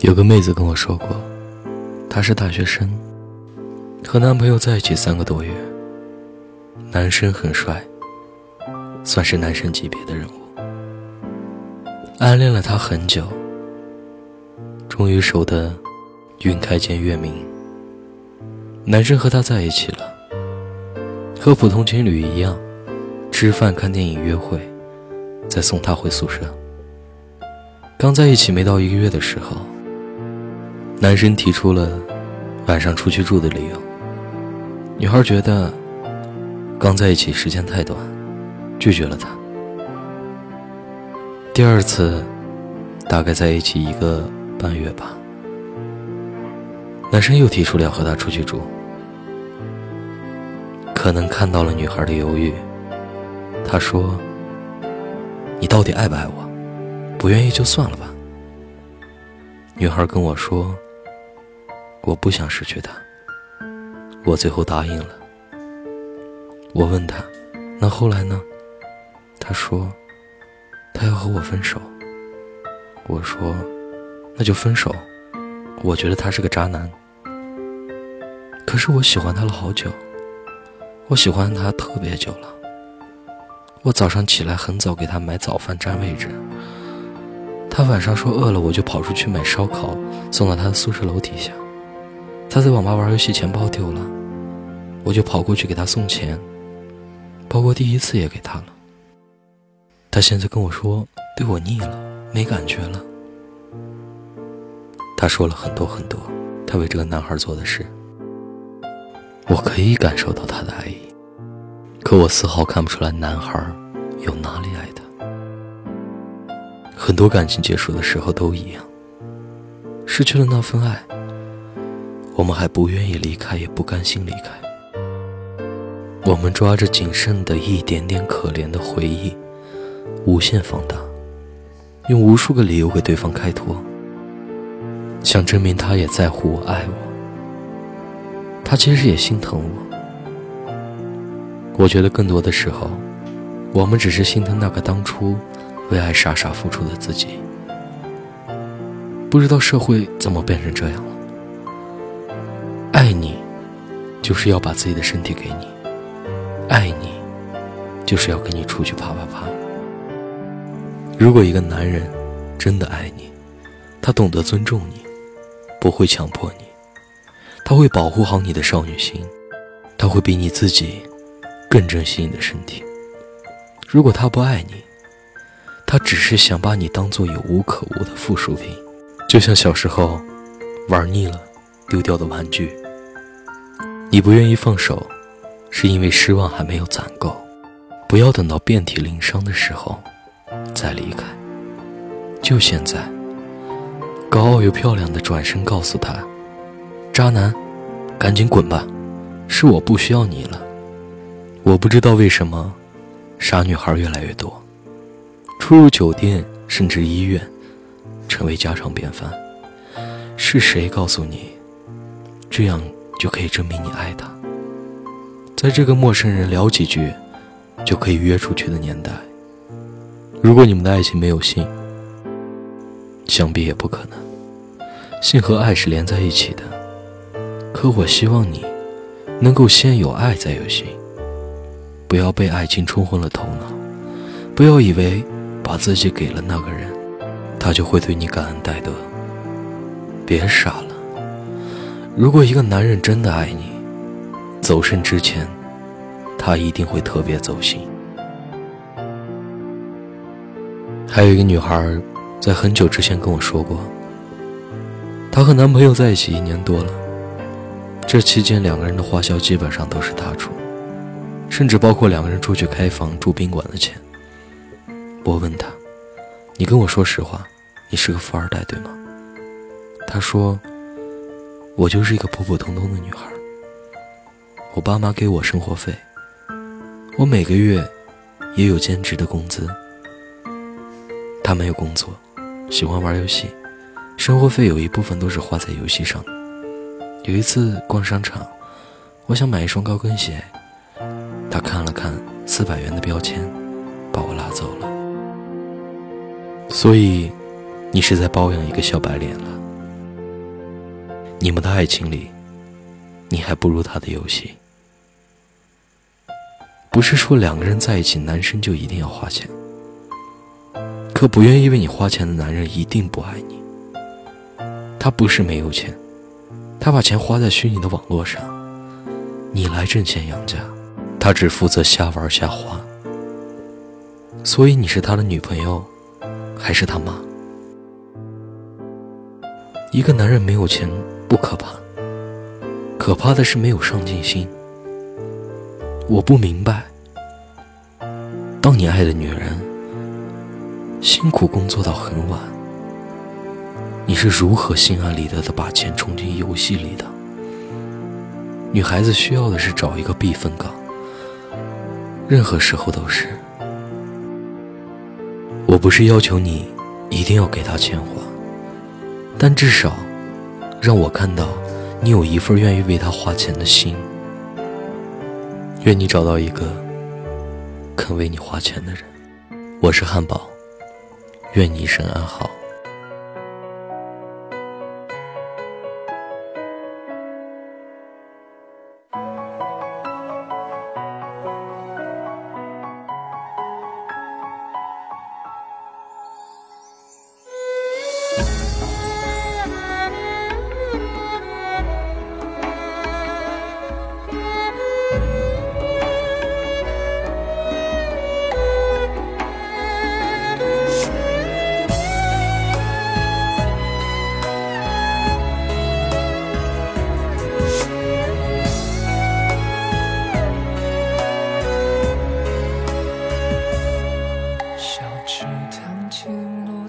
有个妹子跟我说过，她是大学生，和男朋友在一起三个多月，男生很帅，算是男神级别的人物，暗恋了她很久，终于熟得云开见月明。男生和她在一起了，和普通情侣一样，吃饭、看电影、约会，再送她回宿舍。刚在一起没到一个月的时候。男生提出了晚上出去住的理由，女孩觉得刚在一起时间太短，拒绝了他。第二次，大概在一起一个半月吧，男生又提出了要和她出去住，可能看到了女孩的犹豫，他说：“你到底爱不爱我？不愿意就算了吧。”女孩跟我说。我不想失去他，我最后答应了。我问他，那后来呢？他说，他要和我分手。我说，那就分手。我觉得他是个渣男。可是我喜欢他了好久，我喜欢他特别久了。我早上起来很早给他买早饭占位置，他晚上说饿了，我就跑出去买烧烤送到他的宿舍楼底下。他在网吧玩游戏，钱包丢了，我就跑过去给他送钱，包括第一次也给他了。他现在跟我说对我腻了，没感觉了。他说了很多很多，他为这个男孩做的事，我可以感受到他的爱意，可我丝毫看不出来男孩有哪里爱他。很多感情结束的时候都一样，失去了那份爱。我们还不愿意离开，也不甘心离开。我们抓着仅剩的一点点可怜的回忆，无限放大，用无数个理由给对方开脱，想证明他也在乎我、爱我。他其实也心疼我。我觉得更多的时候，我们只是心疼那个当初为爱傻傻付出的自己。不知道社会怎么变成这样了。爱你，就是要把自己的身体给你；爱你，就是要跟你出去啪啪啪。如果一个男人真的爱你，他懂得尊重你，不会强迫你，他会保护好你的少女心，他会比你自己更珍惜你的身体。如果他不爱你，他只是想把你当做有无可无的附属品，就像小时候玩腻了丢掉的玩具。你不愿意放手，是因为失望还没有攒够。不要等到遍体鳞伤的时候再离开，就现在，高傲又漂亮的转身告诉他：“渣男，赶紧滚吧，是我不需要你了。”我不知道为什么，傻女孩越来越多，出入酒店甚至医院，成为家常便饭。是谁告诉你，这样？就可以证明你爱他。在这个陌生人聊几句就可以约出去的年代，如果你们的爱情没有性，想必也不可能。性和爱是连在一起的，可我希望你能够先有爱再有性，不要被爱情冲昏了头脑，不要以为把自己给了那个人，他就会对你感恩戴德。别傻了。如果一个男人真的爱你，走肾之前，他一定会特别走心。还有一个女孩，在很久之前跟我说过，她和男朋友在一起一年多了，这期间两个人的花销基本上都是他出，甚至包括两个人出去开房住宾馆的钱。我问她：“你跟我说实话，你是个富二代对吗？”她说。我就是一个普普通通的女孩，我爸妈给我生活费，我每个月也有兼职的工资。他没有工作，喜欢玩游戏，生活费有一部分都是花在游戏上。有一次逛商场，我想买一双高跟鞋，他看了看四百元的标签，把我拉走了。所以，你是在包养一个小白脸了？你们的爱情里，你还不如他的游戏。不是说两个人在一起，男生就一定要花钱。可不愿意为你花钱的男人一定不爱你。他不是没有钱，他把钱花在虚拟的网络上，你来挣钱养家，他只负责瞎玩瞎花。所以你是他的女朋友，还是他妈？一个男人没有钱不可怕，可怕的是没有上进心。我不明白，当你爱的女人辛苦工作到很晚，你是如何心安理得的把钱充进游戏里的？女孩子需要的是找一个避风港，任何时候都是。我不是要求你一定要给她钱花，但至少让我看到你有一份愿意为他花钱的心。愿你找到一个肯为你花钱的人。我是汉堡，愿你一生安好。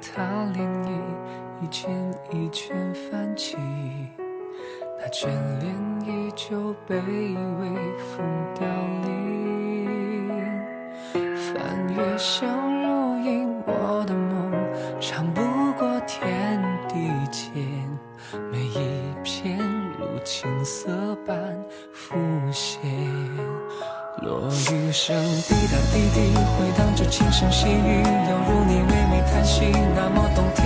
它涟漪一圈一圈泛起，那眷恋依旧，被微风凋零。翻越相如隐没的梦，长不过天地间。每一片如青色般浮现。落雨声滴答滴滴，回荡着轻声细语，犹如你唯美叹息，那么动听。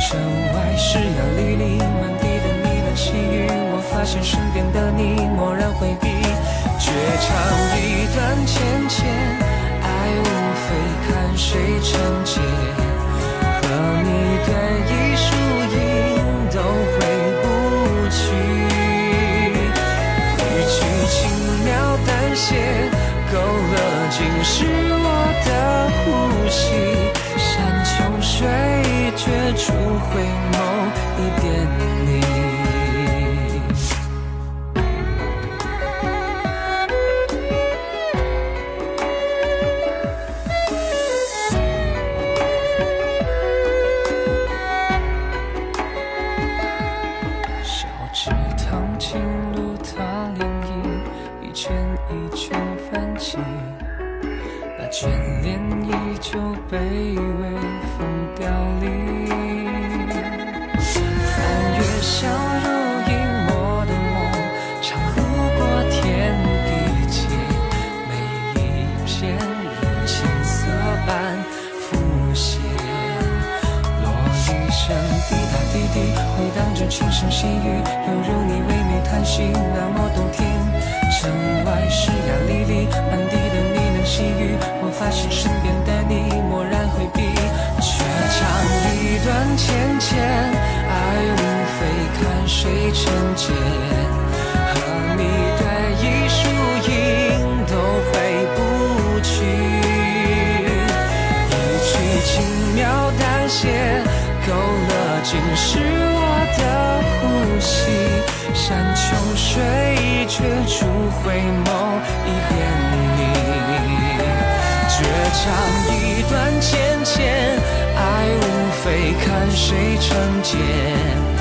城外湿呀沥沥，满地的呢喃细语。我发现身边的你蓦然回避，绝唱一段浅浅，爱无非看谁成结。和你对弈是我的呼吸。山穷水绝处回眸，一点细语，犹如你唯美叹息，那么动听。城外湿呀沥沥，满地的呢喃细语。我发现身边的你蓦然回避，却唱一段浅浅，爱无非看谁成茧。和你对弈输赢都回不去，一曲轻描淡写，勾勒尽是我的呼吸。山穷水绝处回眸，一遍你。绝唱一段芊芊，爱无非看谁成茧。